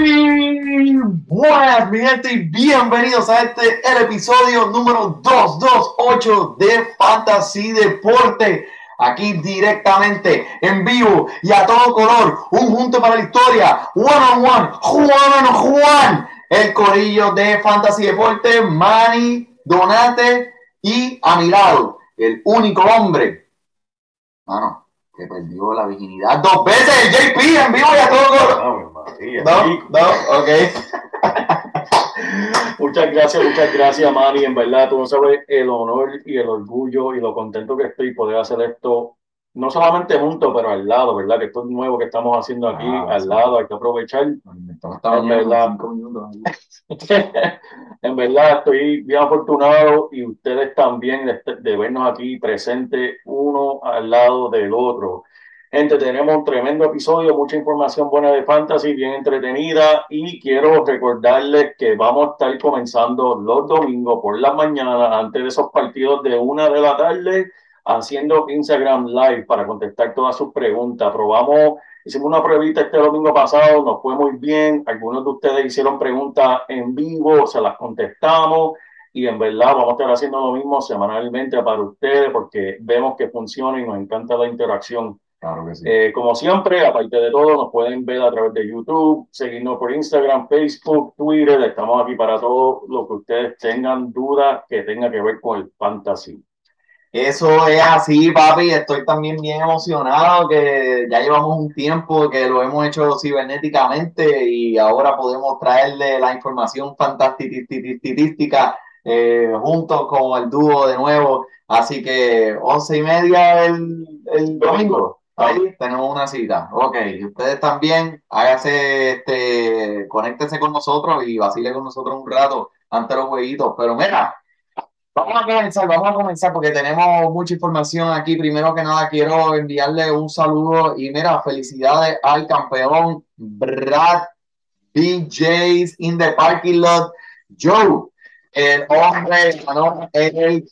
Buenas, mi gente, y bienvenidos a este, el episodio número 228 de Fantasy Deporte. Aquí directamente, en vivo y a todo color, un junto para la historia, one on one, Juan on Juan, el corillo de Fantasy Deporte, Manny, Donate y a mi el único hombre, mano, que perdió la virginidad dos veces, JP en vivo y a todo color. No, no, ok. Muchas gracias, muchas gracias, Manny. En verdad, tú no sabes el honor y el orgullo y lo contento que estoy poder hacer esto, no solamente juntos, pero al lado, ¿verdad? Que esto es nuevo que estamos haciendo aquí, Ah, al sí. lado, hay que aprovechar. En verdad. en verdad, estoy bien afortunado y ustedes también de, de vernos aquí presentes uno al lado del otro. Gente, tenemos un tremendo episodio, mucha información buena de fantasy, bien entretenida y quiero recordarles que vamos a estar comenzando los domingos por la mañana antes de esos partidos de una de la tarde haciendo Instagram Live para contestar todas sus preguntas. Probamos, hicimos una pruebita este domingo pasado, nos fue muy bien. Algunos de ustedes hicieron preguntas en vivo, se las contestamos y en verdad vamos a estar haciendo lo mismo semanalmente para ustedes porque vemos que funciona y nos encanta la interacción. Claro que sí. Eh, como siempre, aparte de todo, nos pueden ver a través de YouTube, seguirnos por Instagram, Facebook, Twitter. Estamos aquí para todo lo que ustedes tengan dudas que tenga que ver con el fantasy. Eso es así, papi. Estoy también bien emocionado que ya llevamos un tiempo que lo hemos hecho cibernéticamente y ahora podemos traerle la información fantástica eh, juntos con el dúo de nuevo. Así que once y media el, el domingo. Ahí tenemos una cita. Ok, ustedes también, hágase, este, conéctense con nosotros y vacile con nosotros un rato ante los jueguitos. Pero mira, Vamos a comenzar, vamos a comenzar porque tenemos mucha información aquí. Primero que nada, quiero enviarle un saludo y mira, felicidades al campeón Brad BJ's in the parking lot. Joe, el hombre ganó el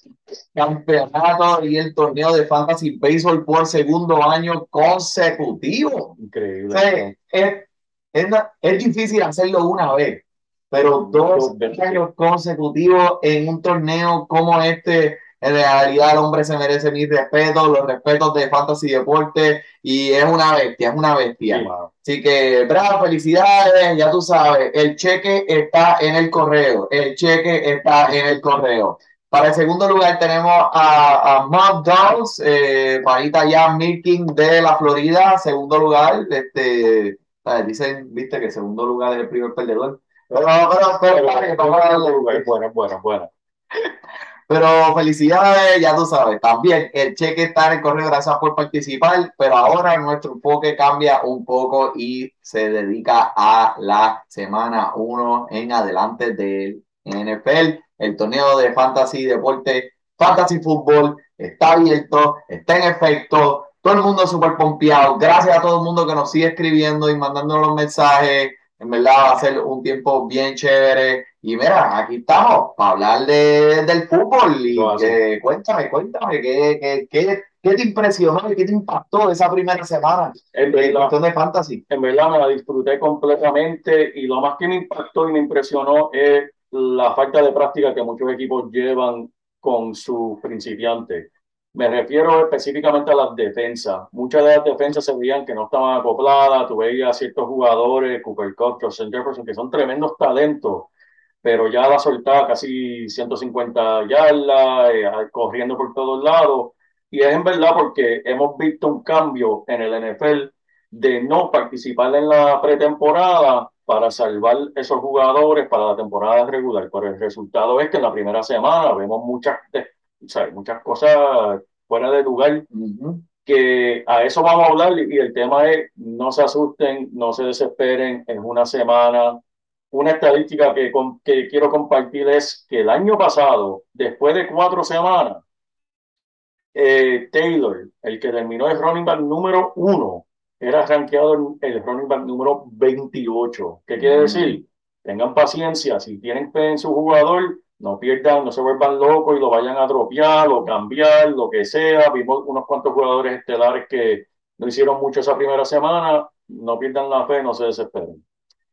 campeonato y el torneo de Fantasy Baseball por segundo año consecutivo. Increíble. O sea, es, es, es difícil hacerlo una vez, pero dos años consecutivos en un torneo como este, en realidad el hombre se merece mi respeto, los respetos de Fantasy Deporte y es una bestia, es una bestia. Sí. Así que, bravo, felicidades, ya tú sabes, el cheque está en el correo, el cheque está en el correo. Para el segundo lugar tenemos a, a Dogs, eh, ya Milking de la Florida, segundo lugar, este, dicen, viste, que segundo lugar es el primer perdedor. Pero, pero, pero, buena. Pero felicidades, ya tú sabes. También el cheque está en el correo, gracias por participar. Pero ahora nuestro enfoque cambia un poco y se dedica a la semana 1 en adelante del NFL. El torneo de Fantasy Deporte, Fantasy Fútbol, está abierto, está en efecto. Todo el mundo súper pompeado. Gracias a todo el mundo que nos sigue escribiendo y mandando los mensajes. En verdad va a ser un tiempo bien chévere. Y mira, aquí estamos para hablar de, del fútbol. Y cuéntame, cuéntame, ¿qué, qué, qué, qué te impresionó y qué te impactó esa primera semana En verdad, cuestión de fantasy? en verdad me la disfruté completamente y lo más que me impactó y me impresionó es la falta de práctica que muchos equipos llevan con sus principiantes. Me refiero específicamente a las defensas. Muchas de las defensas se veían que no estaban acopladas. Tú veías ciertos jugadores, Cooper Cup, Jefferson, que son tremendos talentos, pero ya la soltaba casi 150 yardas, eh, corriendo por todos lados. Y es en verdad porque hemos visto un cambio en el NFL de no participar en la pretemporada para salvar esos jugadores para la temporada regular. Pero el resultado es que en la primera semana vemos muchas, o sea, muchas cosas fuera de lugar. Que a eso vamos a hablar y el tema es no se asusten, no se desesperen, en una semana. Una estadística que, que quiero compartir es que el año pasado, después de cuatro semanas, eh, Taylor, el que terminó el running back número uno, era rankeado en el running back número 28. ¿Qué quiere decir? Tengan paciencia, si tienen fe en su jugador, no pierdan, no se vuelvan locos y lo vayan a dropear o cambiar, lo que sea. Vimos unos cuantos jugadores estelares que no hicieron mucho esa primera semana, no pierdan la fe, no se desesperen.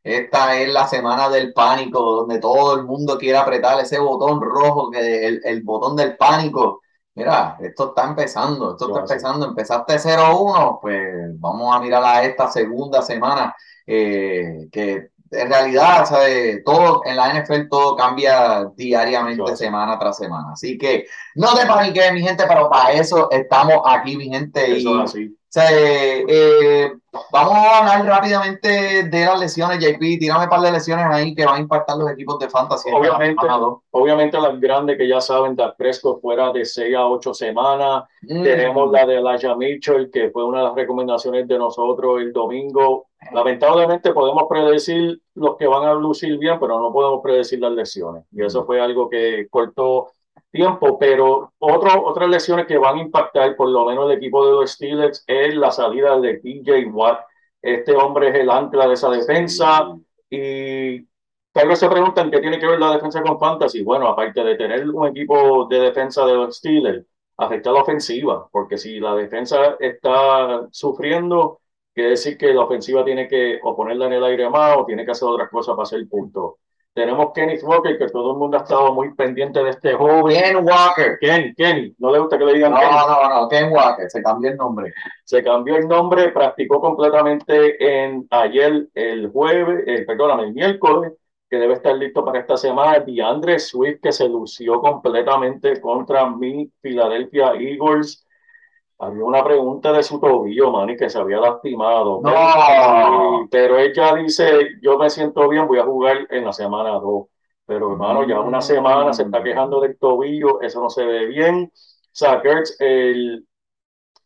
Esta es la semana del pánico, donde todo el mundo quiere apretar ese botón rojo, que el, el botón del pánico Mira, esto está empezando, esto está empezando, empezaste 0-1, pues vamos a mirar a esta segunda semana, eh, que en realidad, ¿sabe? todo en la NFL todo cambia diariamente, semana tras semana. Así que no te paniques, mi gente, pero para eso estamos aquí, mi gente. Eso y, así. Eh, vamos a hablar rápidamente de las lesiones, JP. Tírame un par de lesiones ahí que van a impactar los equipos de fantasy. Obviamente, obviamente las grandes que ya saben, de Prescott fuera de 6 a 8 semanas. Mm. Tenemos la de Elijah Mitchell, que fue una de las recomendaciones de nosotros el domingo. Lamentablemente podemos predecir los que van a lucir bien, pero no podemos predecir las lesiones. Y eso fue algo que cortó tiempo, pero otro, otras lesiones que van a impactar por lo menos el equipo de los Steelers es la salida de TJ Watt. Este hombre es el ancla de esa defensa y tal vez se preguntan qué tiene que ver la defensa con Fantasy. Bueno, aparte de tener un equipo de defensa de los Steelers, afecta la ofensiva, porque si la defensa está sufriendo, quiere decir que la ofensiva tiene que o ponerla en el aire más o tiene que hacer otras cosas para hacer punto. Tenemos Kenny Walker, que todo el mundo ha estado muy pendiente de este joven. Ken Walker. Kenny, Kenny. No le gusta que le digan No, no, no, Ken Walker. Se cambió el nombre. Se cambió el nombre, practicó completamente en ayer, el jueves, eh, perdóname, el miércoles, que debe estar listo para esta semana. Y Andre Swift, que se lució completamente contra mi Philadelphia Eagles había una pregunta de su tobillo, Manny, que se había lastimado. No. Pero ella dice, yo me siento bien, voy a jugar en la semana 2. Pero hermano, ya una semana se está quejando del tobillo, eso no se ve bien. Sackers, el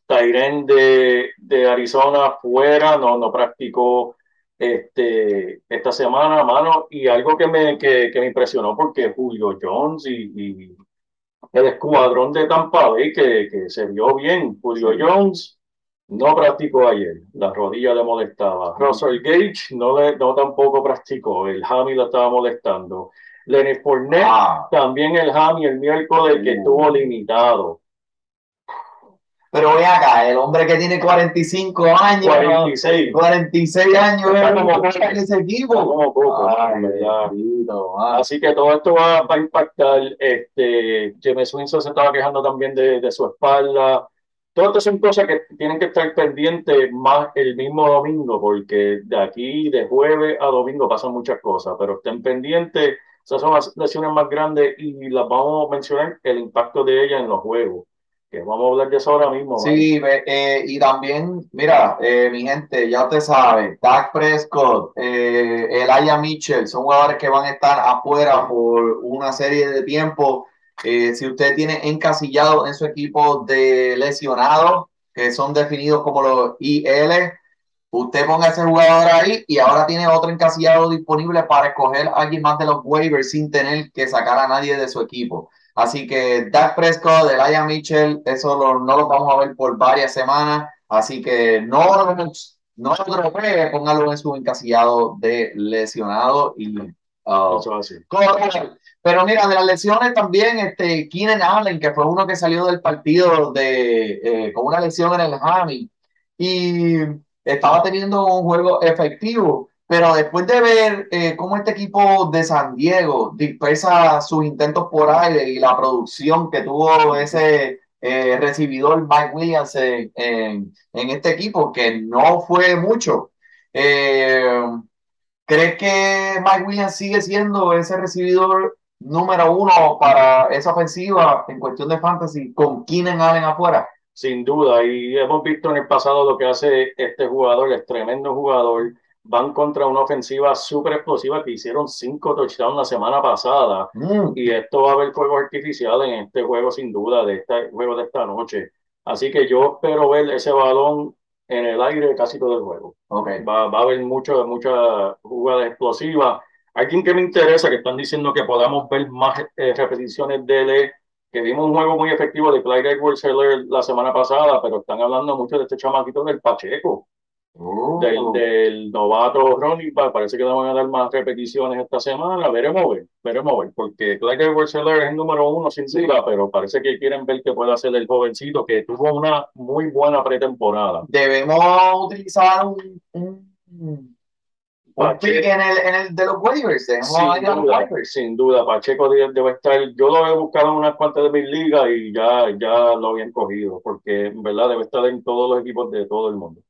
Tyren de, de Arizona fuera, no, no practicó este, esta semana, mano, y algo que me, que, que me impresionó porque Julio Jones y, y el escuadrón de Tampa Bay que, que se vio bien. Julio Jones no practicó ayer, la rodilla le molestaba. Russell Gage no, le, no tampoco practicó, el Hammy lo estaba molestando. Lenny Fournette, ah. también el Hammy el miércoles que uh. estuvo limitado. Pero ve acá, el hombre que tiene 45 años. 46. 46 años es como en ese equipo. Como poco. Así que todo esto va, va, a impactar. Este, James Winston se estaba quejando también de, de su espalda. Todo esto son cosas que tienen que estar pendientes más el mismo domingo, porque de aquí, de jueves a domingo, pasan muchas cosas, pero estén pendientes. Esas son las lesiones más grandes y las vamos a mencionar el impacto de ellas en los juegos que vamos a hablar de eso ahora mismo. Sí, eh, y también, mira, eh, mi gente, ya usted sabe, Dak Prescott, eh, Elijah Mitchell, son jugadores que van a estar afuera por una serie de tiempo. Eh, si usted tiene encasillado en su equipo de lesionados, que son definidos como los IL, usted ponga ese jugador ahí y ahora tiene otro encasillado disponible para escoger a alguien más de los waivers sin tener que sacar a nadie de su equipo. Así que Dak Prescott, Elijah Mitchell, eso no lo vamos a ver por varias semanas. Así que no, no lo póngalo en su encasillado de lesionado y uh, Pero mira, de las lesiones también, este, Keenan Allen, que fue uno que salió del partido de, eh, con una lesión en el hammy y estaba teniendo un juego efectivo. Pero después de ver eh, cómo este equipo de San Diego dispersa sus intentos por aire y la producción que tuvo ese eh, recibidor Mike Williams en, en, en, este equipo, que no fue mucho. Eh, ¿Crees que Mike Williams sigue siendo ese recibidor número uno para esa ofensiva en cuestión de fantasy con Keenan Allen afuera? Sin duda, y hemos visto en el pasado lo que hace este jugador, es tremendo jugador. Van contra una ofensiva súper explosiva que hicieron cinco touchdowns la semana pasada. Mm. Y esto va a haber fuegos artificiales en este juego, sin duda, de este juego de esta noche. Así que yo espero ver ese balón en el aire casi todo el juego. Okay. Va, va a haber mucho, mucha jugada explosiva. Alguien que me interesa, que están diciendo que podamos ver más eh, repeticiones de él, que vimos un juego muy efectivo de Clyde Edwards Heller la semana pasada, pero están hablando mucho de este chamaquito del Pacheco, Oh. del, del novato Ronnie. Pa- Parece que le van a dar más repeticiones esta semana. Veremos ver, veremos ver, porque Clyde Edwards es el número uno sin duda, pero parece que quieren ver qué puede hacer el jovencito que tuvo una muy buena pretemporada. Debemos utilizar un, un, un Pacheco. pick en el, en el de los waivers. Sin duda, sin duda, Pacheco debe, debe estar, yo lo he buscado en unas cuantas de mis ligas y ya, ya lo habían cogido, porque en verdad debe estar en todos los equipos de todo el mundo.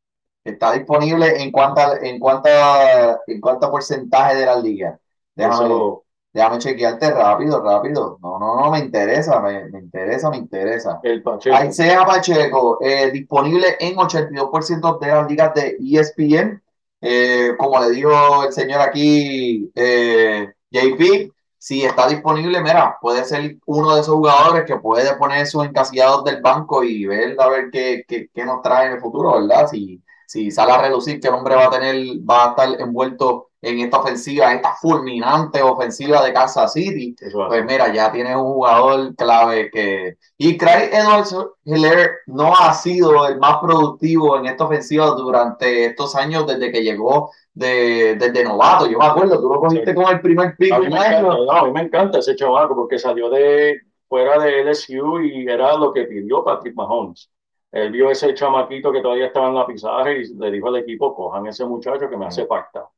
Está disponible en cuánta, en cuánta, en cuánto porcentaje de la liga. Déjame, Eso, déjame chequearte rápido, rápido. No, no, no, me interesa, me, me interesa, me interesa. el Pacheco. Isaiah Pacheco, eh, disponible en 82% de las ligas de ESPN. Eh, como le dijo el señor aquí, eh, JP, si está disponible, mira, puede ser uno de esos jugadores que puede poner sus encasillados del banco y ver a ver qué, qué, qué nos trae en el futuro, ¿verdad? Si, si sale a relucir que el hombre va a tener, va a estar envuelto en esta ofensiva, esta fulminante ofensiva de Kansas City. Eso. Pues mira, ya tienes un jugador clave que... Y Craig Edwards Hiller no ha sido el más productivo en esta ofensiva durante estos años desde que llegó de, desde novato. Yo me acuerdo, tú lo cogiste Sí. con el primer pick. a, mí me encanta, no, a mí me encanta ese chamaco porque salió de fuera de LSU y era lo que pidió Patrick Mahomes. Él vio ese chamaquito que todavía estaba en la pizarra y le dijo al equipo, cojan ese muchacho que me hace falta.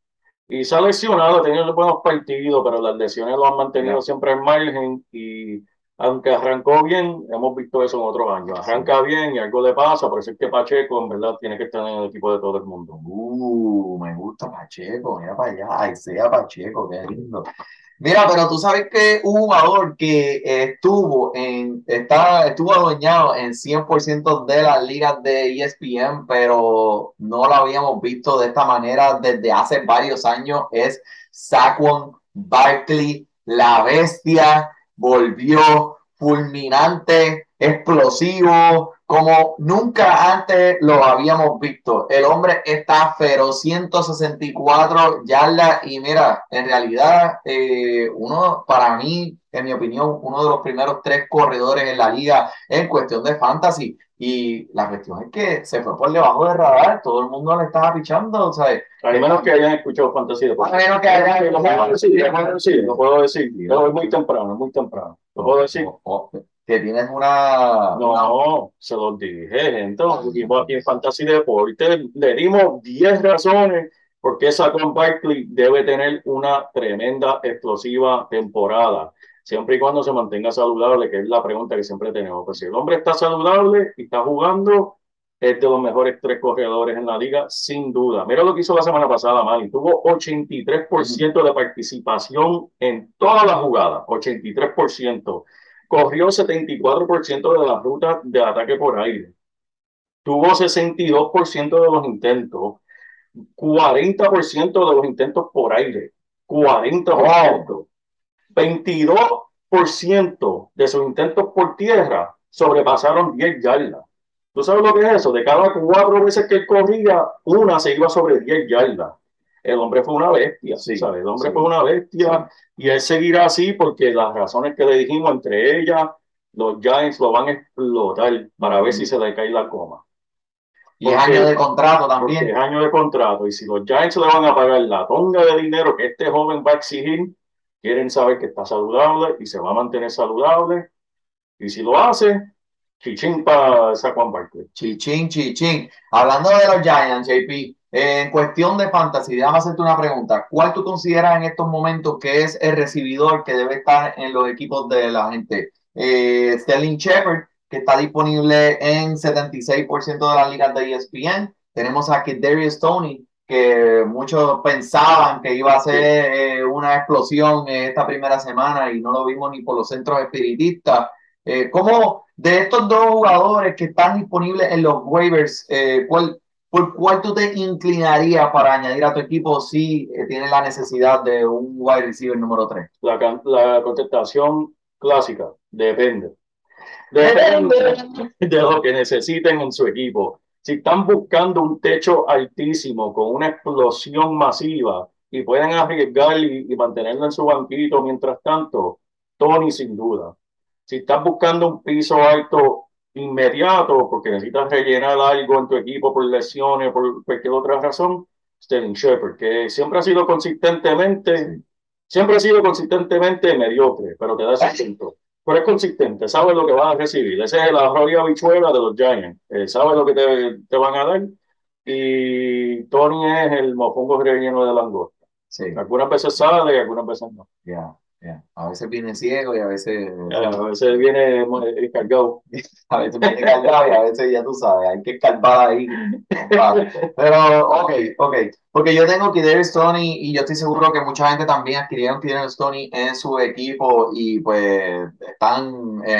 Y se ha lesionado, ha tenido buenos partidos, pero las lesiones lo han mantenido Claro. siempre en margen y aunque arrancó bien, hemos visto eso en otros años. Arranca bien y algo le pasa, por eso es que Pacheco en verdad tiene que estar en el equipo de todo el mundo. Uh, me gusta Pacheco, mira para allá, ahí sea Pacheco, qué lindo. Mira, pero tú sabes que un jugador que estuvo en, está, estuvo adueñado en 100% de las ligas de ESPN, pero no lo habíamos visto de esta manera desde hace varios años, es Saquon Barkley, la bestia, volvió fulminante, explosivo, como nunca antes lo habíamos visto. El hombre está feroz, 164 yardas y mira, en realidad, eh, uno, para mí, en mi opinión, uno de los primeros tres corredores en la liga en cuestión de fantasy. Y la cuestión es que se fue por debajo del radar, todo el mundo le estaba pichando, ¿sabes? A menos que hayan escuchado Fantasy. A menos que hayan- puedo decir, lo puedo decir, lo puedo decir. Pero es muy temprano, es muy temprano. Lo puedo decir. Que tienes una, una- No, se los dije, gente. Equipos aquí en Fantasy Deportes le dimos 10 razones por qué Saquon Barkley debe tener una tremenda, explosiva temporada. Siempre y cuando se mantenga saludable, que es la pregunta que siempre tenemos. Pues si el hombre está saludable y está jugando, es de los mejores tres corredores en la liga, sin duda. Mira lo que hizo la semana pasada, Manny. Tuvo 83% de participación en toda la jugada. 83%. Corrió 74% de las rutas de ataque por aire. Tuvo 62% de los intentos. 40% de los intentos por aire. 40%. 22% de sus intentos por tierra sobrepasaron 10 yardas. ¿Tú sabes lo que es eso? De cada cuatro veces que él corría, una se iba sobre 10 yardas. El hombre fue una bestia, Sí, ¿sabes? El hombre sí. fue una bestia y él seguirá así porque las razones que le dijimos, entre ellas, los Giants lo van a explotar para ver si se le cae la coma. y es año de contrato también. es año de contrato y si los Giants le van a pagar la tonga de dinero que este joven va a exigir, quieren saber que está saludable y se va a mantener saludable. Y si lo hace, chichín para Saquon Barkley. Chichín, chichín. Hablando de los Giants, JP, en cuestión de fantasy, déjame hacerte una pregunta. ¿Cuál tú consideras en estos momentos que es el recibidor que debe estar en los equipos de la gente? Eh, Sterling Shepard, que está disponible en 76% de las ligas de ESPN. Tenemos a Darius Tony, que muchos pensaban que iba a ser eh, una explosión eh, esta primera semana y no lo vimos ni por los centros espiritistas. Eh, ¿Cómo de estos dos jugadores que están disponibles en los waivers, eh, cuál, por cuál tú te inclinarías para añadir a tu equipo si eh, tienes la necesidad de un wide receiver número 3? La, contestación clásica, depende. Depende de lo que necesiten en su equipo. Si están buscando un techo altísimo con una explosión masiva y pueden arriesgar y, y mantenerlo en su banquito mientras tanto, Tony sin duda. Si estás buscando un piso alto inmediato porque necesitas rellenar algo en tu equipo por lesiones, por cualquier otra razón, Sterling Shepard, que siempre ha sido consistentemente, siempre ha sido consistentemente mediocre, pero te da ese punto. Pero es consistente, sabes lo que vas a recibir. Esa es la roya habichuela de los Giants. Eh, sabes lo que te, te van a dar. Y Tony es el mofongo relleno de langosta. Sí, Algunas veces sale y algunas veces no. ya, ya. A veces viene ciego y a veces, Eh, A veces viene cargado. a veces viene cargado y a veces ya tú sabes, hay que escarbar ahí. Pero, ok, ok. Porque yo tengo Kidarius Tony y yo estoy seguro que mucha gente también adquirieron Kidarius Tony en su equipo y pues están eh,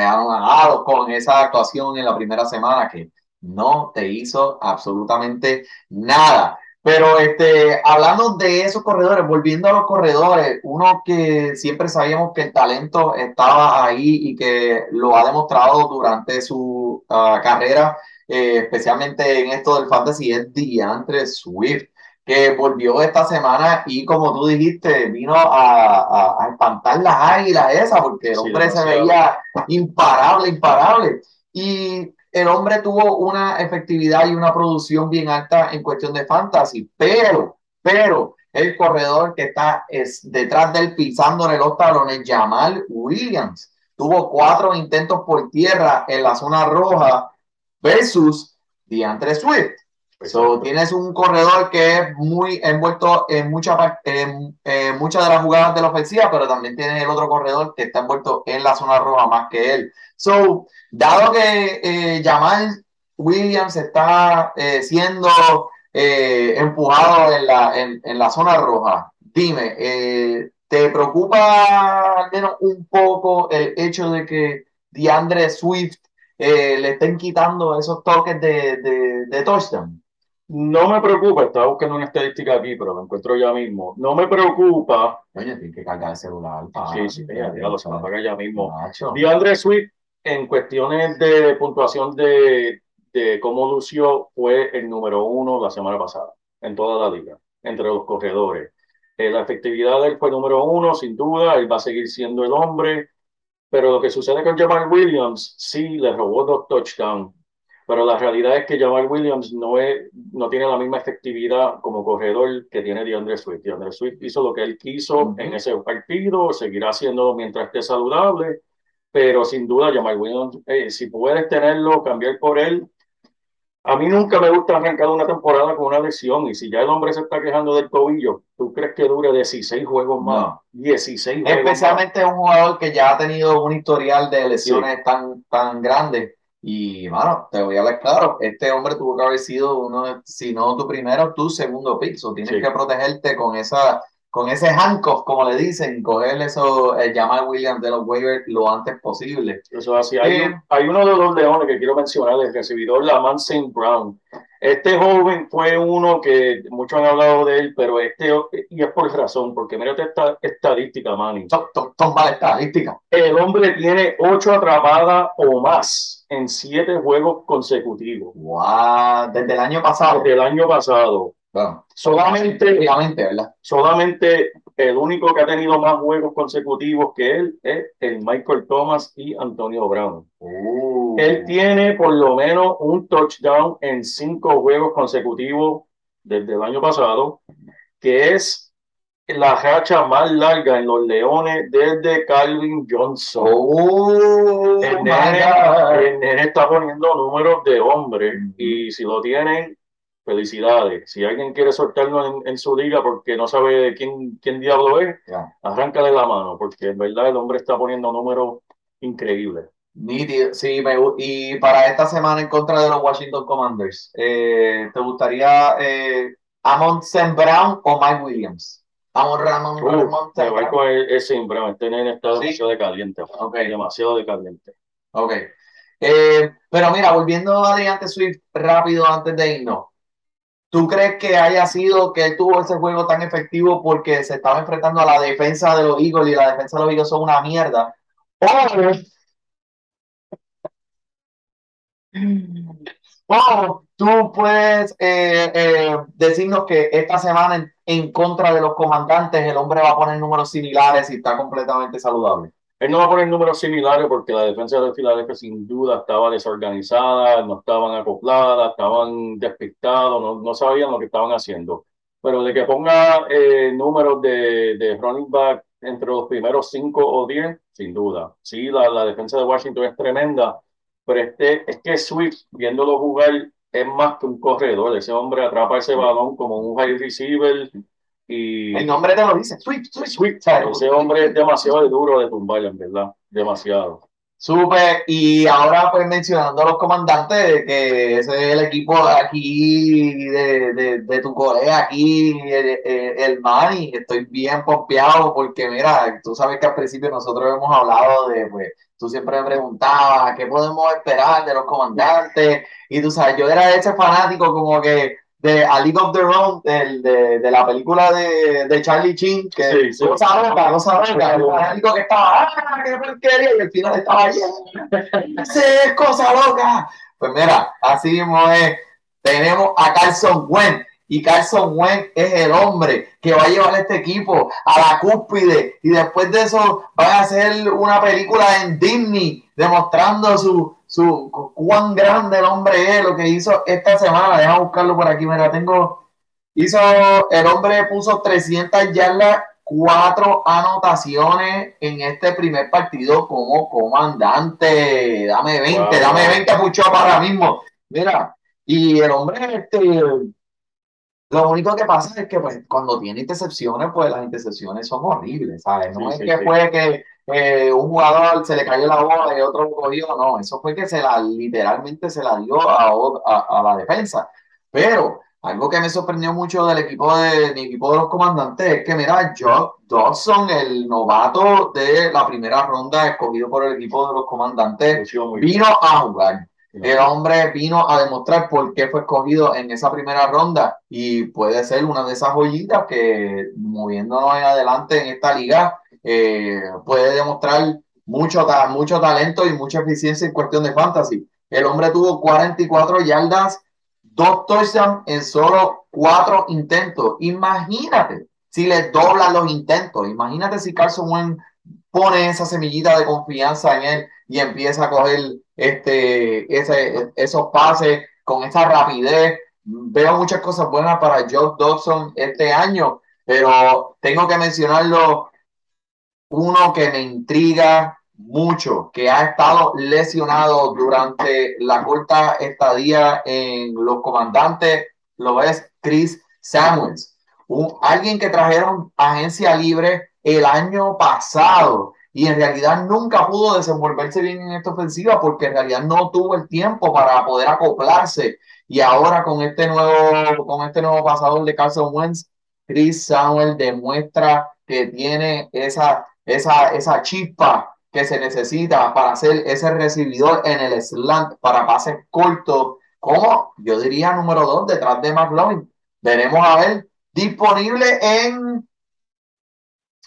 con esa actuación en la primera semana que no te hizo absolutamente nada. Pero este, hablando de esos corredores, volviendo a los corredores, uno que siempre sabíamos que el talento estaba ahí y que lo ha demostrado durante su ah, carrera, eh, especialmente en esto del fantasy, es DeAndre Swift, que volvió esta semana y como tú dijiste, vino a, a- a espantar las águilas esas, porque el Sí, hombre se demasiado. veía imparable, imparable. Y el hombre tuvo una efectividad y una producción bien alta en cuestión de fantasy, pero, pero el corredor que está es detrás de él pisándole los talones, Jamal Williams, tuvo cuatro intentos por tierra en la zona roja versus DeAndre Swift. So, tienes un corredor que es muy envuelto en, mucha, par- en, en muchas de las jugadas de la ofensiva, pero también tienes el otro corredor que está envuelto en la zona roja más que él. So, dado que eh, Jamal Williams está eh, siendo eh, empujado en la, en, en la zona roja, dime, eh, ¿te preocupa al menos un poco el hecho de que DeAndre Swift eh, le estén quitando esos toques de, de, de touchdown? No me preocupa, estaba buscando una estadística aquí, pero lo encuentro ya mismo. No me preocupa. Coño, tienes que cargar el celular. Sí, sí, ya, ya lo se ya mismo. DeAndre Swift, en cuestiones de puntuación de, de cómo lució, fue el número uno la semana pasada en toda la liga, entre los corredores. Eh, la efectividad de él fue número uno, sin duda, él va a seguir siendo el hombre, pero lo que sucede con Jamal Williams, sí, le robó dos touchdowns, pero la realidad es que Jamal Williams no, es, no tiene la misma efectividad como corredor que tiene DeAndre Swift. DeAndre Swift hizo lo que él quiso Ujú. en ese partido, seguirá haciéndolo mientras esté saludable, pero sin duda Jamal Williams, eh, si puedes tenerlo, cambiar por él. A mí nunca me gusta arrancar una temporada con una lesión y si ya el hombre se está quejando del tobillo, ¿tú crees que dure 16 juegos más? No. 16 juegos más. Especialmente un jugador que ya ha tenido un historial de lesiones tan, tan grande. Y, mano, te voy a hablar claro, este hombre tuvo que haber sido uno, si no tu primero, tu segundo pick. So, tienes Sí. que protegerte con esa, con ese handcuff, como le dicen, coger eso, el Jamal Williams de los waivers lo antes posible. Eso es así. Hay, Eh, un- hay uno de los leones que quiero mencionar, el recibidor Lamar St. Brown. Este joven fue uno que muchos han hablado de él, pero este, y es por razón, porque mira esta estadística, Manny. Son, son- son malas estadísticas. El hombre tiene ocho atrapadas o más en siete juegos consecutivos. Wow, desde el año pasado. Desde el año pasado. Bueno, Solamente, ¿verdad? solamente el único que ha tenido más juegos consecutivos que él es el Michael Thomas y Antonio Brown. Uh. Él tiene por lo menos un touchdown en cinco juegos consecutivos desde el año pasado, que es la racha más larga en los Leones desde Calvin Johnson. Oh, El my nene, God. el nene está poniendo números de hombre y si lo tienen, felicidades. Si alguien quiere soltarlo en, en su liga porque no sabe de quién, quién diablo es, Ya. arráncale la mano porque en verdad el hombre está poniendo números increíbles. Sí, me y para esta semana en contra de los Washington Commanders, eh, ¿te gustaría eh, Amon St. Brown o Mike Williams? Amon Ramon, Uh, St. voy con ese Brown. Este nene está Sí. demasiado de caliente. Ok. Demasiado de caliente. Ok. Eh, pero mira, volviendo a DeAndre Swift rápido antes de irnos. ¿Tú crees que haya sido que él tuvo ese juego tan efectivo porque se estaba enfrentando a la defensa de los Eagles y la defensa de los Eagles son una mierda? O, o tú puedes eh, eh, decirnos que esta semana en, contra de los comandantes el hombre va a poner números similares y está completamente saludable. Él no va a poner números similares porque la defensa de Filadelfia sin duda estaba desorganizada, no estaban acopladas, estaban despistados, no, no sabían lo que estaban haciendo. Pero de que ponga eh, números de, de running back entre los primeros cinco o diez, sin duda. Sí, la, la defensa de Washington es tremenda, pero este, es que Swift, viéndolo jugar, es más que un corredor. Ese hombre atrapa ese balón como un high receiver y... El nombre te lo dice, Swift, Swift, Swift. Ese hombre es demasiado duro de tumbar, en verdad. Demasiado. Súper, y ahora pues mencionando a los comandantes, que ese es el equipo aquí de, de, de tu colega, aquí el, el, el Manny, estoy bien pompeado porque mira, tú sabes que al principio nosotros hemos hablado de, pues, tú siempre me preguntabas, ¿qué podemos esperar de los comandantes? Y tú sabes, yo era ese fanático como que de A League of Their Own, del- de, de la película de, de Charlie Chin, que Sí, sí. cosa loca, cosa loca, el fanático que estaba, ¡ah, qué porquería! Y al final estaba lleno. ¡Sí, es cosa loca! Pues mira, así mismo es. Tenemos a Carson Wentz. Y Carson Wentz es el hombre que va a llevar a este equipo a la cúspide. Y después de eso van a hacer una película en Disney demostrando su, su cuán grande el hombre es, lo que hizo esta semana. Deja buscarlo por aquí. Mira, tengo. Hizo. El hombre puso 300 yardas, cuatro anotaciones en este primer partido como comandante. Dame 20, Wow. dame 20 pucho para ahora mismo. Mira, y el hombre, este, lo único que pasa es que pues, cuando tiene intercepciones, pues las intercepciones son horribles, ¿sabes? No Sí, es sí, que sí. fue que eh, un jugador se le cayó la bola y otro lo cogió, no, eso fue que se la, literalmente se la dio a, a, a la defensa. Pero algo que me sorprendió mucho del equipo de mi equipo de los comandantes es que, mira, Josh Dawson, el novato de la primera ronda escogido por el equipo de los comandantes, vino a jugar. El hombre vino a demostrar por qué fue escogido en esa primera ronda y puede ser una de esas joyitas que moviéndonos en adelante en esta liga eh, puede demostrar mucho, mucho talento y mucha eficiencia en cuestión de fantasy. El hombre tuvo 44 yardas, dos touchdowns en solo cuatro intentos. Imagínate si le doblan los intentos. Imagínate si Carson Wentz pone esa semillita de confianza en él y empieza a coger este, ese, esos pases con esa rapidez. Veo muchas cosas buenas para Joe Dawson este año, pero tengo que mencionarlo uno que me intriga mucho, que ha estado lesionado durante la corta estadía en los comandantes, lo es Chris Samuels, un, alguien que trajeron agencia libre el año pasado y en realidad nunca pudo desenvolverse bien en esta ofensiva porque en realidad no tuvo el tiempo para poder acoplarse. Y ahora con este nuevo con este nuevo pasador de Carson Wentz Chris Samuel demuestra que tiene esa, esa, esa chispa que se necesita para hacer ese recibidor en el slant para pases cortos, como yo diría número dos detrás de McLaurin. Veremos a ver, disponible en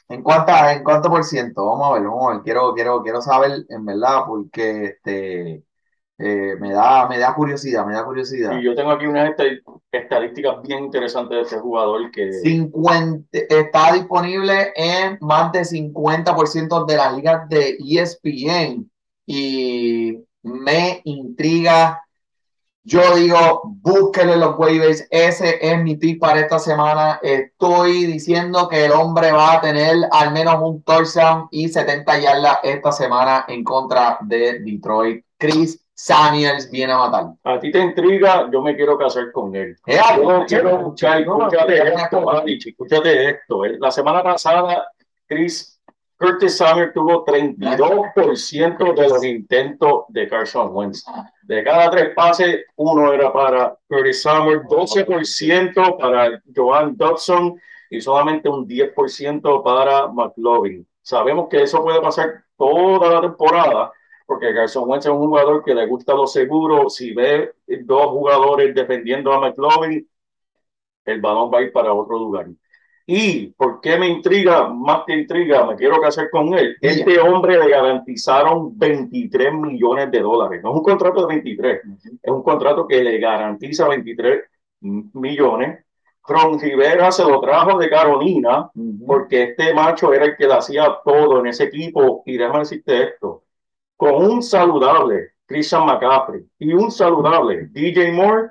¿En cuánta, en cuánto por ciento? Vamos a ver, vamos a ver. Quiero, quiero, quiero saber, en verdad, porque este, eh, me da, me da curiosidad, me da curiosidad. Y yo tengo aquí unas estad- estadísticas bien interesantes de este jugador que 50, está disponible en más de 50% de las ligas de ESPN y me intriga. Yo digo, búsquenle los waivers. Ese es mi pick para esta semana. Estoy diciendo que el hombre va a tener al menos un touchdown y 70 yardas esta semana en contra de Detroit. Chris Samuels viene a matar. a ti te intriga, yo me quiero casar con él. Eh, Yo quiero escuchar, escúchate esto, escúchate esto. eh. La semana pasada, Chris Curtis Samuel tuvo 32% de los intentos de Carson Wentz. De cada tres pases, uno era para Curtis Samuel, 12% para Joan Dodson y solamente un 10% para McLovin. Sabemos que eso puede pasar toda la temporada, porque Carson Wentz es un jugador que le gusta lo seguro. Si ve dos jugadores defendiendo a McLovin, el balón va a ir para otro lugar. ¿Y por qué me intriga? Más que intriga, me quiero casar con él. Este hombre le garantizaron 23 millones de dólares. No es un contrato de 23, es un contrato que le garantiza 23 millones. Ron Rivera se lo trajo de Carolina porque este macho era el que le hacía todo en ese equipo. Y déjame decirte esto: con un saludable Christian McCaffrey y un saludable DJ Moore,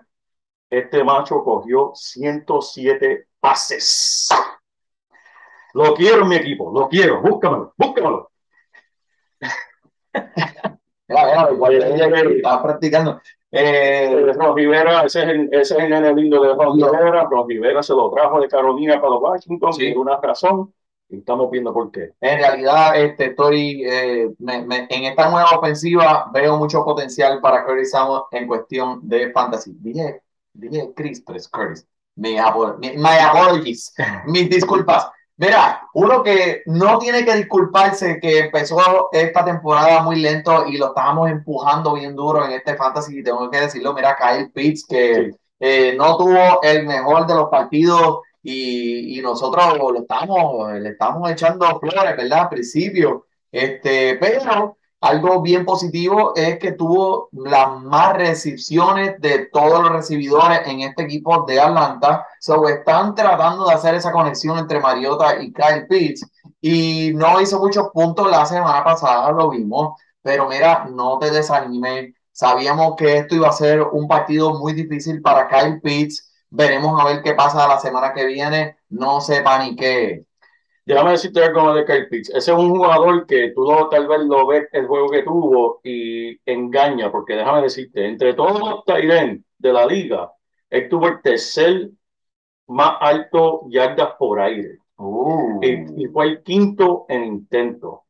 este macho cogió 107 pases. Lo quiero en mi equipo, lo quiero, búscamelo, búscamelo. Estaba practicando. Eh, Ron Rivera, ese es, el, ese es el nene lindo de Ron Rivera. Ron Rivera se lo trajo de Carolina para Washington Sí. por una razón y estamos viendo por qué. En realidad, este, estoy eh, me- me- en esta nueva ofensiva veo mucho potencial para Curtis Samuel en cuestión de fantasy. Dije, dije Chris, pero es Curtis. Mi mi- my apologies. Mis disculpas. Mira, uno que no tiene que disculparse que empezó esta temporada muy lento y lo estábamos empujando bien duro en este fantasy, tengo que decirlo, mira, Kyle Pitts, que Sí. eh, no tuvo el mejor de los partidos y, nosotros lo estamos, le estamos echando flores, ¿verdad? Al principio. Este, pero algo bien positivo es que tuvo las más recepciones de todos los recibidores en este equipo de Atlanta. So, están tratando de hacer esa conexión entre Mariota y Kyle Pitts. Y no hizo muchos puntos la semana pasada, lo vimos. Pero mira, no te desanimes. Sabíamos que esto iba a ser un partido muy difícil para Kyle Pitts. Veremos a ver qué pasa la semana que viene. No se panique. Déjame decirte algo de Kyle Pitts. Ese es un jugador que tú tal vez lo ves el juego que tuvo y engaña, porque déjame decirte, entre todos los Tyren de la liga, él tuvo el tercer más alto yardas por aire Uh. y, y fue el quinto en intento.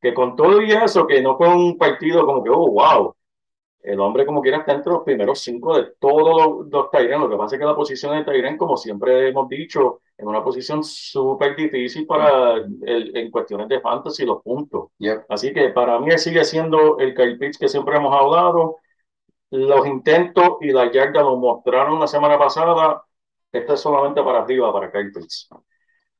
Que con todo y eso, que no fue un partido como que, oh, wow. El hombre como quiera está entre los primeros cinco de todos los, los Tyren. Lo que pasa es que la posición de Tyren, como siempre hemos dicho, es una posición súper difícil para el, en cuestiones de fantasy, los puntos. Yep. Así que para mí sigue siendo el Kyle Pitts que siempre hemos hablado. Los intentos y la yarda lo mostraron la semana pasada. Esto es solamente para arriba para Kyle Pitts.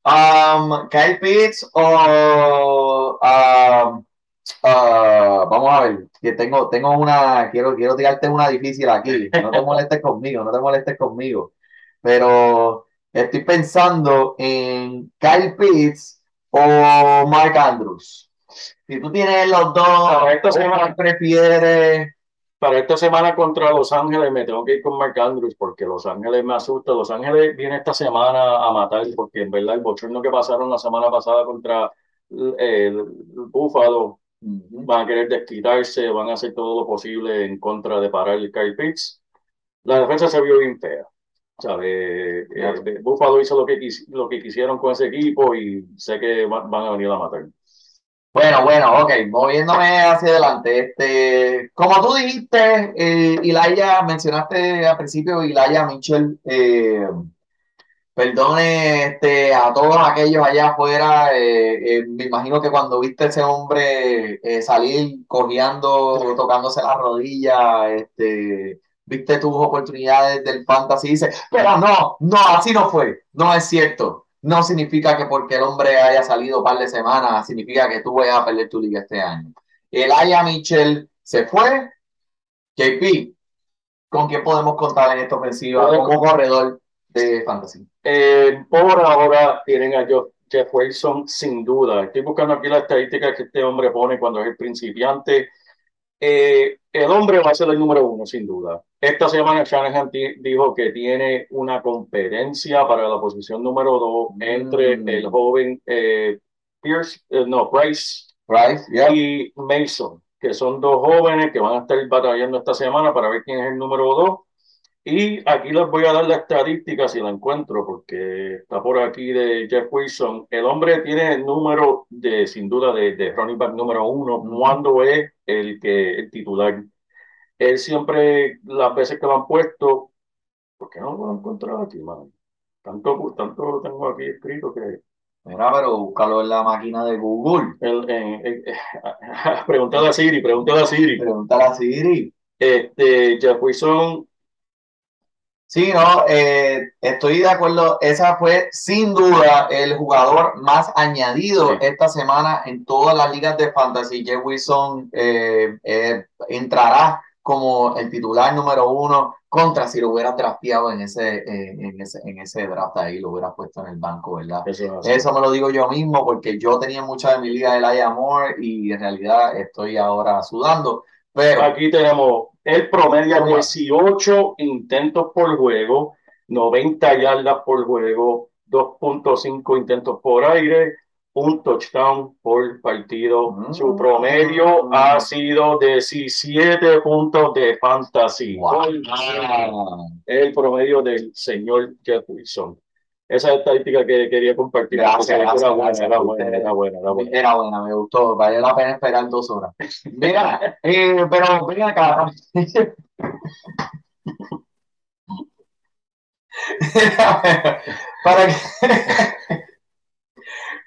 Um, Kyle Pitts o um, ah, vamos a ver, que tengo, tengo una, quiero, quiero tirarte una difícil aquí. No te molestes conmigo, no te molestes conmigo. Pero estoy pensando en Kyle Pitts o Mark Andrews. Si tú tienes los dos, Para esta semana- ¿cuál prefieres? Para esta semana contra Los Ángeles me tengo que ir con Mark Andrews porque Los Ángeles me asusta. Los Ángeles viene esta semana a matar porque en verdad el bochorno que pasaron la semana pasada contra eh, el Buffalo van a querer desquitarse, van a hacer todo lo posible en contra de parar el Kyle Pitts. La defensa se vio bien fea. ¿sabe? Claro. Eh, Buffalo hizo lo que, quis- lo que quisieron con ese equipo y sé que va- van a venir a matar. Bueno, bueno, ok, moviéndome hacia adelante. Este, como tú dijiste, eh, Ilaya, mencionaste al principio, Ilaya Mitchell, eh, perdone este, a todos aquellos allá afuera, eh, eh, me imagino que cuando viste a ese hombre eh, salir cojeando, tocándose la rodilla, este, viste tus oportunidades del fantasy y dices, pero no, no, así no fue, no es cierto. No significa que porque el hombre haya salido un par de semanas, significa que tú vayas a perder tu liga este año. Elaya Mitchell se fue. JP, ¿con quién podemos contar en esta ofensiva como corredor de fantasy? Eh, por ahora tienen a Jeff Wilson sin duda. Estoy buscando aquí la estadística que este hombre pone cuando es el principiante. Eh, el hombre va a ser el número uno, sin duda. Esta semana Shanahan di- dijo que tiene una competencia para la posición número dos entre Mm. el joven eh, Pierce, eh, no, Bryce Bryce, yeah. y Mason, que son dos jóvenes que van a estar batallando esta semana para ver quién es el número dos. Y aquí les voy a dar la estadística si la encuentro, porque está por aquí de Jeff Wilson. El hombre tiene el número de, sin duda, de, de running back número uno, cuando es el que el titular. Él siempre, las veces que lo han puesto, ¿por qué no lo han encontrado aquí, man? Tanto, tanto lo tengo aquí escrito que Mira, pero búscalo en la máquina de Google. el, en- en- pregúntale a Siri, pregúntale a Siri. Pregúntale a Siri. Este, Jeff Wilson, Sí, no, eh, estoy de acuerdo. Esa fue sin duda el jugador más añadido Sí. esta semana en todas las ligas de fantasy. Jeff Wilson eh, eh, entrará como el titular número uno contra si lo hubieras drafteado en ese, eh, en ese, en ese draft ahí, lo hubieras puesto en el banco, ¿verdad? eso es así. Eso me lo digo yo mismo porque yo tenía mucha de mi liga de Laia Moore y en realidad estoy ahora sudando. Pero Aquí tenemos el promedio Toma. 18 intentos por juego, 90 yardas por juego, 2.5 intentos por aire, un touchdown por partido. Mm. Su promedio ha sido 17 puntos de fantasy. wow. El promedio del señor Jeff Wilson. Esa estadística que quería compartir. Gracias, porque gracias, era buena, gracias. era buena, era buena, era buena. Era buena, me gustó, vale la pena esperar dos horas. Mira, eh, pero ven acá. para que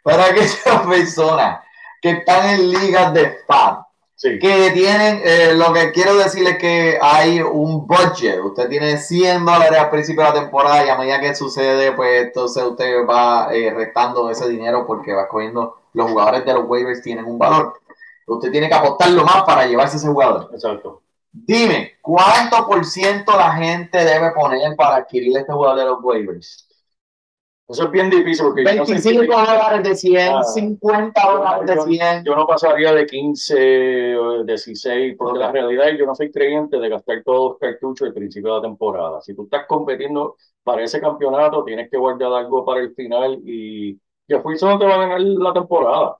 para aquellas personas que están en ligas de FAB, Sí. que tienen, eh, lo que quiero decirles es que hay un budget. Usted tiene 100 dólares al principio de la temporada y a medida que sucede, pues entonces usted va eh, restando ese dinero porque va escogiendo los jugadores de los waivers tienen un valor. Usted tiene que apostarlo más para llevarse ese jugador. Exacto. Dime, ¿cuánto por ciento la gente debe poner para adquirir este jugador de los waivers? Eso es bien difícil porque yo no sé 25 dólares de 100, Ah. 50 dólares de 100. Yo no pasaría de 15 o 16, porque Ok. la realidad es que yo no soy creyente de gastar todos los cartuchos al principio de la temporada. Si tú estás compitiendo para ese campeonato, tienes que guardar algo para el final y Wilson no te va a ganar la temporada.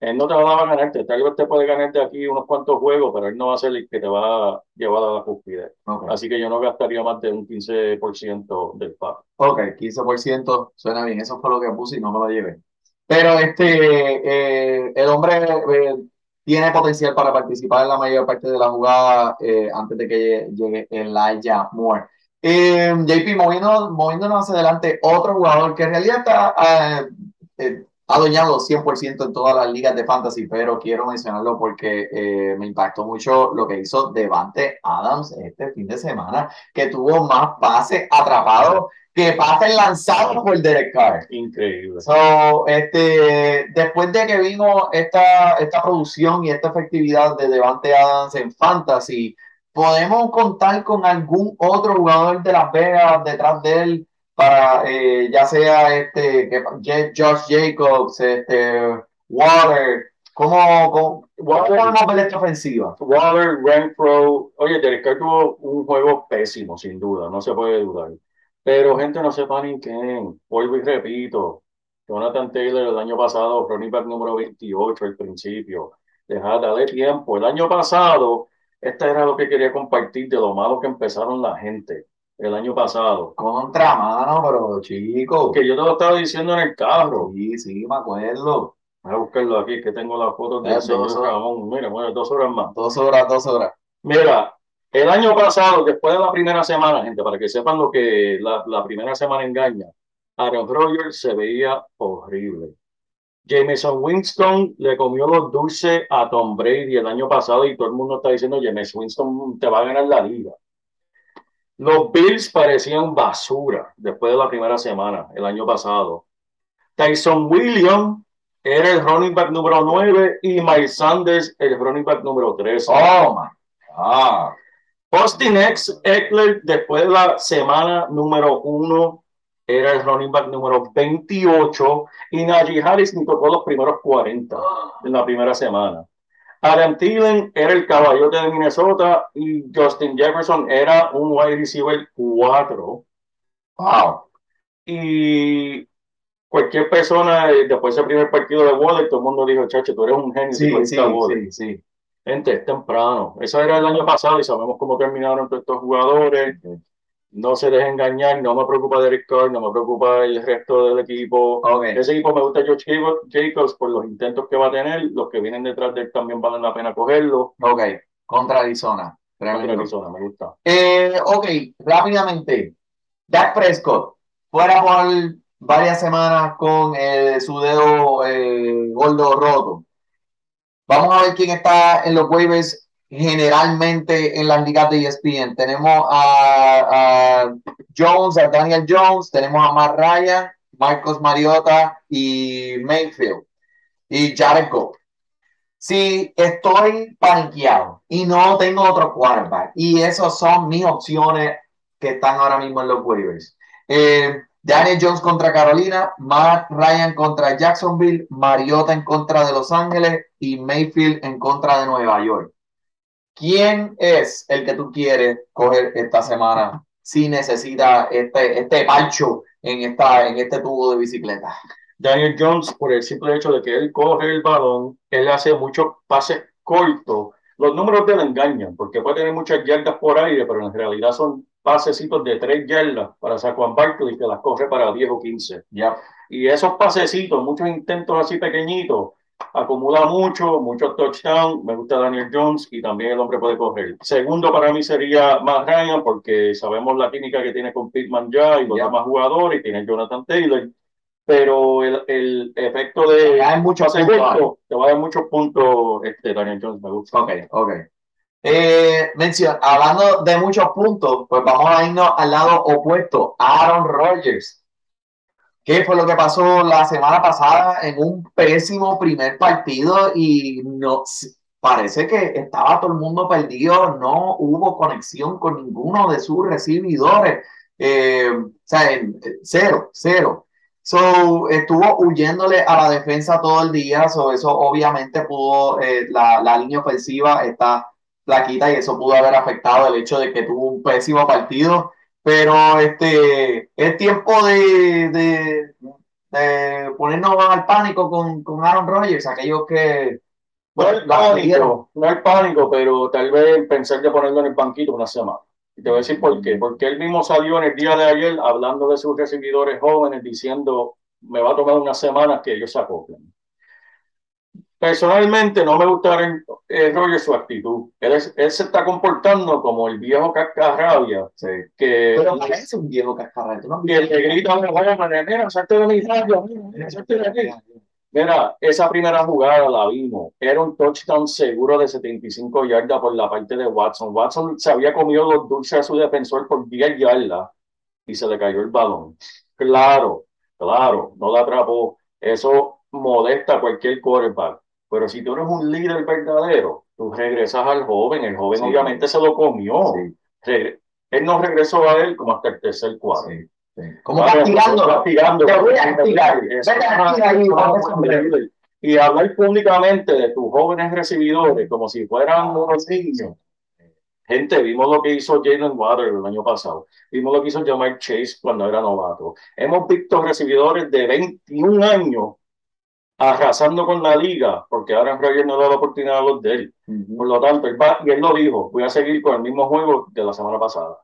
Él no te va a ganar, tal vez te puede ganar de aquí unos cuantos juegos, pero él no va a ser el que te va a llevar a la cúspide. Ok. Así que yo no gastaría más de un 15% del pago. Ok, 15% suena bien, eso fue lo que puse y no me lo llevé. Pero este, eh, el hombre eh, tiene potencial para participar en la mayor parte de la jugada eh, antes de que llegue Elijah Moore. Eh, JP, moviendo, moviéndonos hacia adelante, otro jugador que en realidad está eh, adueñado 100% en todas las ligas de fantasy, pero quiero mencionarlo porque eh, me impactó mucho lo que hizo Devante Adams este fin de semana, que tuvo más pases atrapados que pases lanzados por Derek Carr. Increíble. So, este, después de que vimos esta, esta producción y esta efectividad de Devante Adams en Fantasy, ¿podemos contar con algún otro jugador de Las Vegas detrás de él para eh, ya sea este que, Josh Jacobs, este Water? ¿Cómo, cómo, cómo podemos ver esta ofensiva? Waller, Renfro, oye, Derek Carr tuvo un juego pésimo, sin duda, no se puede dudar. Pero gente no se paniquen, vuelvo y repito, Jonathan Taylor el año pasado, running back número 28 al principio, dejad, dale tiempo. El año pasado, esta era lo que quería compartir de lo malo que empezaron la gente el año pasado. Contra mano, pero chico. Que yo te lo estaba diciendo en el carro. Sí, sí, me acuerdo. Voy a buscarlo aquí, que tengo las fotos señor. Ramón. Mira, bueno, dos horas más. Dos horas, dos horas. Mira, el año pasado, después de la primera semana, gente, para que sepan lo que la, la primera semana engaña, Aaron Rodgers se veía horrible. Jameson Winston le comió los dulces a Tom Brady el año pasado y todo el mundo está diciendo, Jameson Winston te va a ganar la liga. Los Bills parecían basura después de la primera semana el año pasado. Tyson Williams era el running back número 9 y Miles Sanders el running back número 13. Oh my God. Austin X Eckler, después de la semana número uno, era el running back número 28 y Najee Harris ni tocó los primeros 40 en la primera semana. Adam Thielen era el caballote de Minnesota y Justin Jefferson era un wide receiver 4. Wow. Y cualquier persona, eh, después de ese primer partido de Waller, todo el mundo dijo, chacho, tú eres un genio. Sí, sí, fuiste a Waller". sí, sí. Gente, es temprano. Eso era el año pasado y sabemos cómo terminaron todos estos jugadores. No se dejen engañar, no me preocupa Derek Carr, no me preocupa el resto del equipo. Ok. Ese equipo me gusta George Jacobs- por los intentos que va a tener, los que vienen detrás de él también valen la pena cogerlo. Ok, contra Arizona. Contra. Arizona, me gusta. Eh, ok, rápidamente. Dak Prescott, fuera por varias semanas con eh, su dedo eh, gordo roto. Vamos a ver quién está en los waivers generalmente en las ligas de ESPN. Tenemos a, a Jones, a Daniel Jones, tenemos a Matt Ryan, Marcos Mariota y Mayfield y Jared Goff. Si estoy paniqueado y no tengo otro quarterback, y esas son mis opciones que están ahora mismo en los waivers. Eh, Daniel Jones contra Carolina, Matt Ryan contra Jacksonville, Mariota en contra de Los Ángeles y Mayfield en contra de Nueva York. ¿Quién es el que tú quieres coger esta semana si necesita este, este pancho en, esta, en este tubo de bicicleta? Daniel Jones, por el simple hecho de que él corre el balón, él hace muchos pases cortos. Los números de él engañan, porque puede tener muchas yardas por aire, pero en realidad son pasecitos de tres yardas para Saquon Barkley que las corre para 10 o 15. Ya. Y esos pasecitos, muchos intentos así pequeñitos, acumula mucho, muchos touchdowns. Me gusta Daniel Jones y también el hombre puede correr. Segundo para mí sería Matt Ryan, porque sabemos la química que tiene con Pittman ya y los Ya. demás jugadores, y tiene Jonathan Taylor. Pero el, el efecto de Hay muchos pase puntos. corto te va a dar muchos puntos, este, Daniel Jones, me gusta. Ok, ok. Eh, mención, hablando de muchos puntos, pues vamos a irnos al lado opuesto, Aaron Rodgers. ¿Qué fue lo que pasó la semana pasada en un pésimo primer partido y no parece que estaba todo el mundo perdido, no hubo conexión con ninguno de sus recibidores, Eh, o sea, en- cero, cero. So, estuvo huyéndole a la defensa todo el día, so, eso obviamente pudo, eh, la, la línea ofensiva está flaquita y eso pudo haber afectado el hecho de que tuvo un pésimo partido, pero este, es tiempo de, de, de ponernos al pánico con, con Aaron Rodgers, aquellos que No hay pánico, no hay pánico, pero tal vez pensar de ponerlo en el banquito una semana. Y te voy a decir por qué. Porque él mismo salió en el día de ayer hablando de sus recibidores jóvenes, diciendo, me va a tomar unas semanas que ellos se acoplen. Personalmente no me gusta Aaron eh, Rodgers su actitud. Él, es- él se está comportando como el viejo cascarrabia, Sí. que, Pero parece un viejo cascarrabias. ¿tú no que le grita a los jóvenes, mira, salte de mi radio, mira, mira, salte de aquí. Mira, esa primera jugada la vimos. Era un touchdown seguro de 75 yardas por la parte de Watson. Watson se había comido los dulces a su defensor por 10 yardas y se le cayó el balón. Claro, claro, no la atrapó. Eso molesta a cualquier quarterback. Pero si tú eres un líder verdadero, tú regresas al joven. El joven Sí. obviamente se lo comió. Sí, Él no regresó a él como hasta el tercer cuadro. sí, sí. Como castigándolo. castigando. Te voy a castigar. Y hablar públicamente de tus jóvenes recibidores como si fueran unos niños. Gente, vimos lo que hizo Jalen Water el año pasado. Vimos lo que hizo Jamar Chase cuando era novato. Hemos visto recibidores de 21 años arrasando con la liga porque Aaron Rodgers no da la oportunidad a los de él. Ujú. Por lo tanto, él va, y él lo dijo, voy a seguir con el mismo juego de la semana pasada.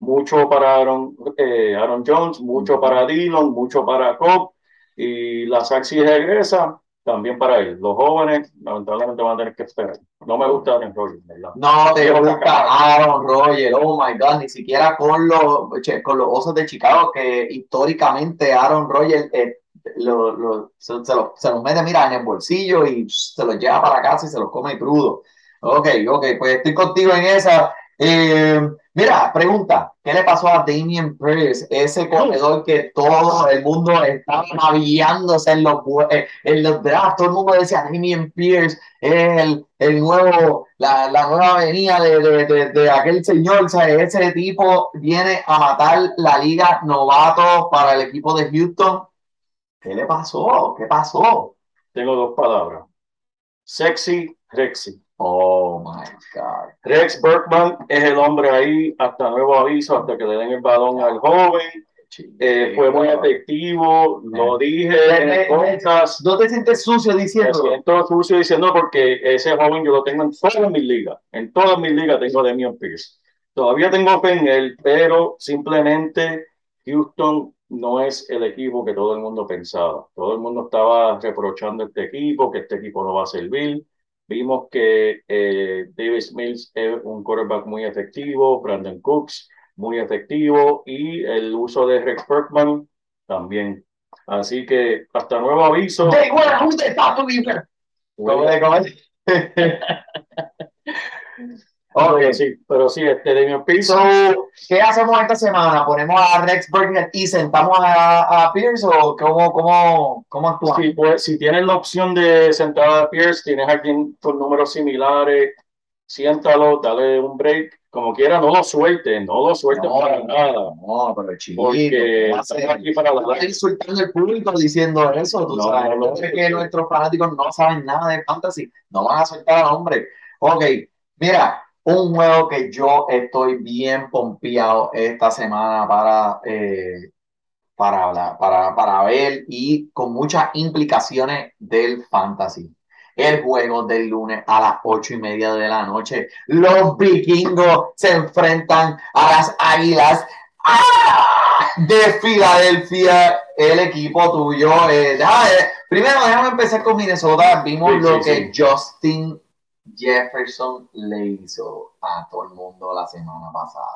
Mucho para Aaron, eh, Aaron Jones, mucho para Dillon, mucho para Cobb, y la Saxi regresa también para él. Los jóvenes, lamentablemente, van a tener que esperar. No me gusta Aaron Rodgers, ¿verdad? No te gusta. Aaron Rodgers, oh my God, ni siquiera con los, con los Osos de Chicago, que históricamente Aaron Rodgers eh, lo, lo- se, se los, se los mete, mira, en el bolsillo y se los lleva para casa y se los come crudo. Ok, ok, pues estoy contigo en esa. Eh, mira, pregunta, ¿qué le pasó a Damien Pierce, ese corredor que todo el mundo estaba maravillándose en los, eh, en los drafts? Todo el mundo decía, Damien Pierce es el, el nuevo, la, la nueva avenida de, de, de, de aquel señor, o sea, ese tipo viene a matar la liga novato para el equipo de Houston. ¿Qué le pasó? ¿Qué pasó? Tengo dos palabras. Sexy, Rexy. Oh my God. Rex Bergman es el hombre ahí hasta nuevo aviso, hasta que le den el balón al joven. Eh, fue muy efectivo, lo dije en el podcast. ¿No te sientes sucio Me diciendo? siento sucio diciendo porque ese joven yo lo tengo en todas mis ligas. En todas mis ligas tengo a Damian Pierce. todavía tengo fe en él, pero simplemente Houston no es el equipo que todo el mundo pensaba. Todo el mundo estaba reprochando a este equipo, que este equipo no va a servir. Vimos que eh, Davis Mills es un quarterback muy efectivo, Brandon Cooks muy efectivo y el uso de Rex Bergman también. Así que hasta nuevo aviso. Hey? ¿Cómo? ¿Cómo Ok. sí, pero sí, este Damian Pierce. So, ¿qué hacemos esta semana? ¿Ponemos a Rex Burkhead y sentamos a, a Pierce o cómo, cómo, cómo actuamos? Sí, pues, si tienes la opción de sentar a Pierce, tienes a alguien con números similares, siéntalo, dale un break, como quiera, no lo suelte, no lo suelte No, para nada, No, pero chiquito, porque aquí para No la estás insultando al público diciendo eso, tú No, sabes. no, es que nuestros fanáticos no saben nada de fantasy, no van a soltar al hombre. Ok, mira, un juego que yo estoy bien pompeado esta semana para, eh, para, hablar- para, para ver y con muchas implicaciones del fantasy. El juego del lunes a las ocho y media de la noche. Los vikingos se enfrentan a las águilas ¡Ah! de Filadelfia, el equipo tuyo. eh, déjame- primero, déjame empezar con Minnesota. Vimos Sí, lo sí, que Justin Jefferson le hizo a todo el mundo la semana pasada.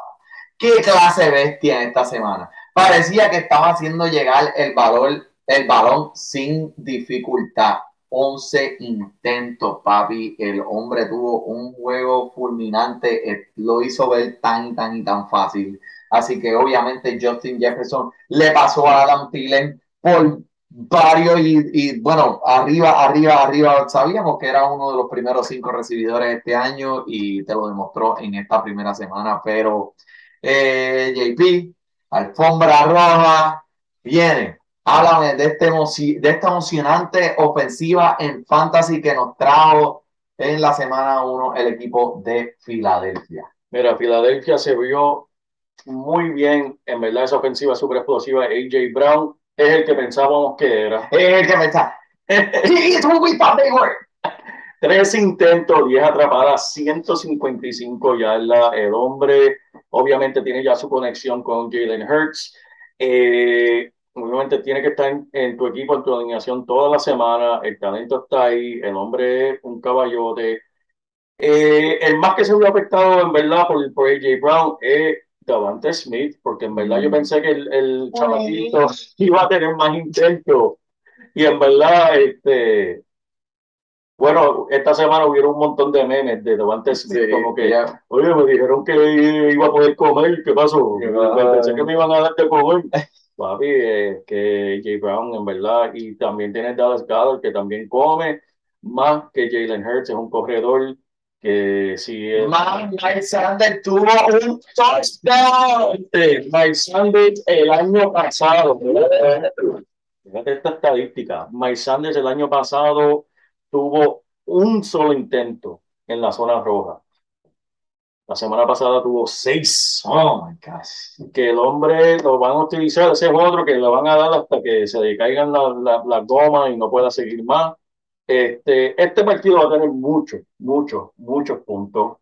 ¿Qué clase bestia esta semana? Parecía que estaba haciendo llegar el balón, el balón sin dificultad. 11 intentos, papi. El hombre tuvo un juego fulminante. eh, Lo hizo ver tan tan y tan fácil. Así que obviamente Justin Jefferson le pasó a Adam Thielen por varios y, bueno, arriba, arriba, arriba. Sabíamos que era uno de los primeros cinco recibidores este año y te lo demostró en esta primera semana. Pero eh, JP, alfombra roja, viene. Háblame de, este de esta emocionante ofensiva en fantasy que nos trajo en la semana 1 el equipo de Filadelfia. Mira, Filadelfia se vio muy bien, en verdad esa ofensiva súper explosiva. AJ Brown es el que pensábamos que era. Es el que we thought they were. Tres intentos, 10 atrapadas, 155 yardas. El hombre obviamente tiene ya su conexión con Jalen Hurts. Eh, obviamente tiene que estar en, en, tu equipo, en tu alineación toda la semana. El talento está ahí. El hombre es un caballote. Eh, el más que se vio afectado en verdad por, por AJ Brown es Davante Smith, porque en verdad yo pensé que el, el chamaquito iba a tener más intentos. Y en verdad, este, bueno, esta semana hubieron un montón de memes de Davante Smith, Sí, como que, ya. oye, me dijeron que iba a poder comer, ¿qué pasó? Pensé que me iban a dar de comer. Papi, eh, que J. Brown, en verdad, y también tiene Dallas Goddard, que también come, más que Jalen Hurts, es un corredor que si es... Man, Mike Sanders tuvo un touchdown. Mike Sanders el año pasado, fíjate esta estadística, Mike Sanders el año pasado tuvo un solo intento en la zona roja. La semana pasada tuvo seis. Oh my gosh. Que el hombre lo van a utilizar, ese es otro que le van a dar hasta que se le caigan las la, la gomas y no pueda seguir más. Este, este partido va a tener muchos, muchos, muchos puntos.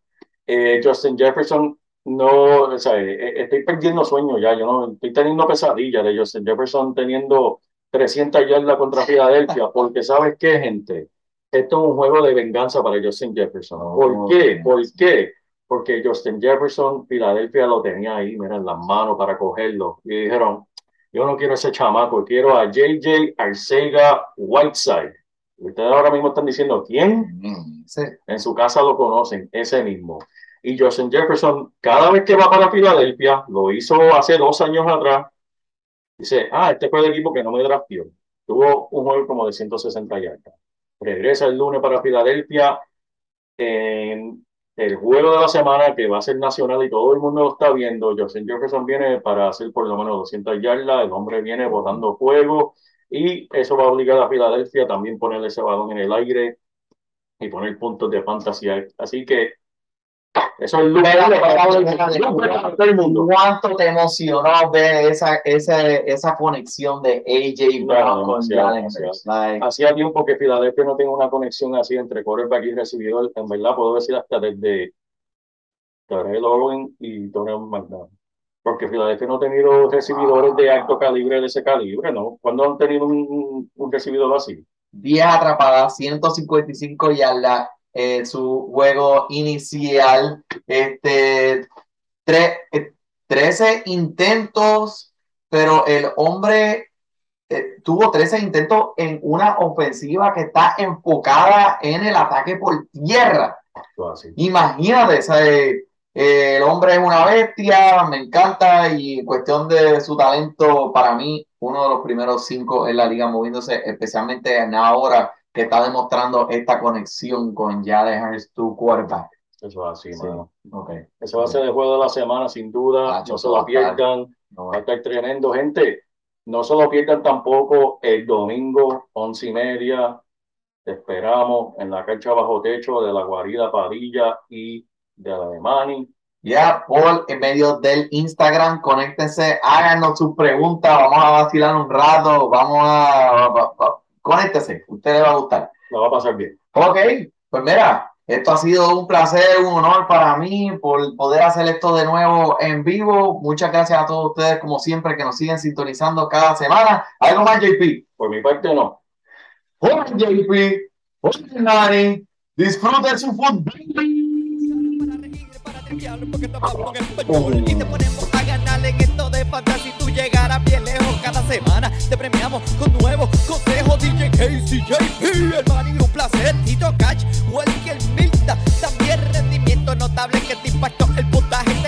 Eh, Justin Jefferson, no, o sea, eh, estoy perdiendo sueño ya, yo no estoy teniendo pesadillas de Justin Jefferson teniendo 300 yardas contra Filadelfia, porque ¿sabes qué, gente? Esto es un juego de venganza para Justin Jefferson. ¿Por qué? ¿Por qué? Porque Justin Jefferson, Filadelfia lo tenía ahí, mira, en las manos para cogerlo. Y dijeron, yo no quiero ese chamaco, quiero a JJ Arcega Whiteside. Ustedes ahora mismo están diciendo, ¿quién? Mm, sí. En su casa lo conocen, ese mismo. Y Justin Jefferson, cada vez que va para Filadelfia, lo hizo hace dos años atrás, dice, ah, este fue el equipo que no me draftió. Tuvo un juego como de 160 yardas. Regresa el lunes para Filadelfia en el juego de la semana que va a ser nacional y todo el mundo lo está viendo. Justin Jefferson viene para hacer por lo menos 200 yardas, el hombre viene botando fuego y eso va a obligar a Filadelfia también ponerle ese balón en el aire y poner puntos de fantasía. Así que eso es lo que mundo. ¿Cuánto te emocionó ver esa, esa, esa conexión de AJ Brown con Jalen Hacía tiempo que Filadelfia no tiene una conexión así entre quarterback y recibidor. En verdad, puedo decir hasta desde Terrell Owen y Tony McDonald. Porque Filadelfia no ha tenido recibidores de alto calibre de ese calibre, ¿no? ¿Cuándo han tenido un, un, recibidor así? 10 atrapadas, 155 yardas, eh, su juego inicial, este, tre- eh, 13 intentos, pero el hombre eh, tuvo 13 intentos en una ofensiva que está enfocada en el ataque por tierra. Así. Imagínate, ese, eh, el hombre es una bestia, me encanta y cuestión de su talento, para mí, uno de los primeros cinco en la liga moviéndose, especialmente en ahora que está demostrando esta conexión con Jalen Hurts, tu quarterback. Eso es así, Sí. mano. Ok. Ese va a ser el juego de la semana, sin duda. Tacho, no se eso lo pierdan. No, Va a estar tremendo, gente. No se lo pierdan tampoco el domingo, once y media. Te esperamos en la cancha bajo techo de la guarida Padilla y de Manny. Ya, por en medio del Instagram, conéctense, háganos sus preguntas, vamos a vacilar un rato, vamos a, va- va- conéctense, a usted le va a gustar. La va a pasar bien. Ok, pues mira, esto ha sido un placer, un honor para mí por poder hacer esto de nuevo en vivo. Muchas gracias a todos ustedes, como siempre, que nos siguen sintonizando cada semana. ¿Algo más, JP? Por mi parte, no. Hola, JP. Hola, Nani. Disfruten su fútbol. Porque te hablamos en español y te ponemos a ganar en esto de fantasy. Tú llegarás bien lejos cada semana. Te premiamos con nuevos consejos. DJ Casey, JP, el Manny, un placer. Tito Cash, Welker Milta. También rendimiento notable que te impactó el puntaje.